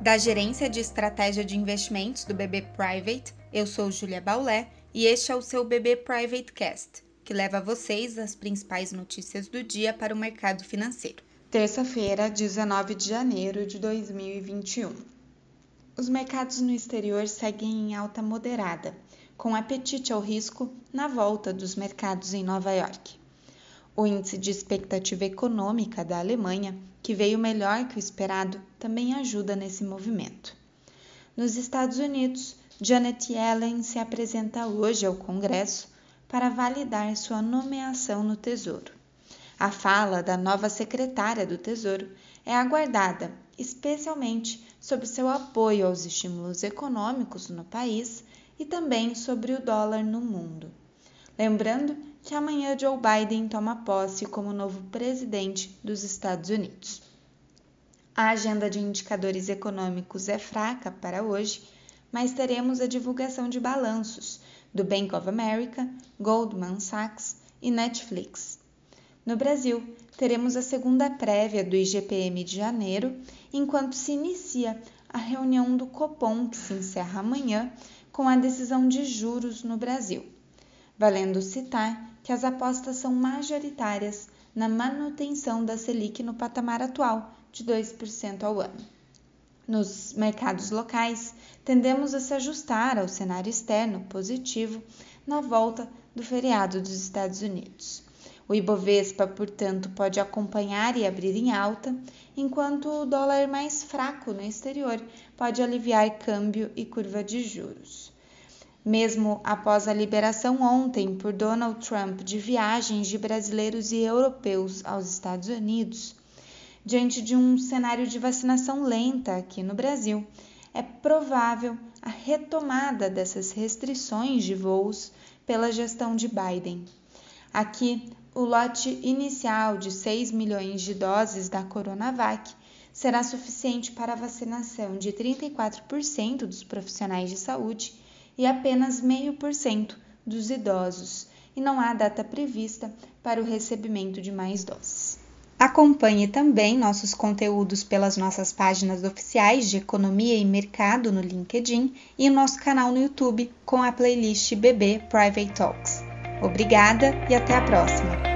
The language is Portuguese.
Da Gerência de Estratégia de Investimentos do BB Private, eu sou Julia Baulé e este é o seu BB Private Cast, que leva a vocês as principais notícias do dia para o mercado financeiro. Terça-feira, 19 de janeiro de 2021. Os mercados no exterior seguem em alta moderada, com apetite ao risco na volta dos mercados em Nova York. O índice de expectativa econômica da Alemanha, que veio melhor que o esperado, também ajuda nesse movimento. Nos Estados Unidos, Janet Yellen se apresenta hoje ao Congresso para validar sua nomeação no Tesouro. A fala da nova secretária do Tesouro é aguardada, especialmente sobre seu apoio aos estímulos econômicos no país e também sobre o dólar no mundo. Lembrando que amanhã Joe Biden toma posse como novo presidente dos Estados Unidos. A agenda de indicadores econômicos é fraca para hoje, mas teremos a divulgação de balanços do Bank of America, Goldman Sachs e Netflix. No Brasil, teremos a segunda prévia do IGPM de janeiro, enquanto se inicia a reunião do Copom, que se encerra amanhã, com a decisão de juros no Brasil. Valendo citar que as apostas são majoritárias na manutenção da Selic no patamar atual de 2% ao ano. Nos mercados locais, tendemos a se ajustar ao cenário externo positivo na volta do feriado dos Estados Unidos. O Ibovespa, portanto, pode acompanhar e abrir em alta, enquanto o dólar mais fraco no exterior pode aliviar câmbio e curva de juros. Mesmo após a liberação ontem por Donald Trump de viagens de brasileiros e europeus aos Estados Unidos, diante de um cenário de vacinação lenta aqui no Brasil, é provável a retomada dessas restrições de voos pela gestão de Biden. Aqui, o lote inicial de 6 milhões de doses da Coronavac será suficiente para a vacinação de 34% dos profissionais de saúde e apenas meio por cento dos idosos, e não há data prevista para o recebimento de mais doses. Acompanhe também nossos conteúdos pelas nossas páginas oficiais de Economia e Mercado no LinkedIn e o nosso canal no YouTube com a playlist BB Private Talks. Obrigada e até a próxima!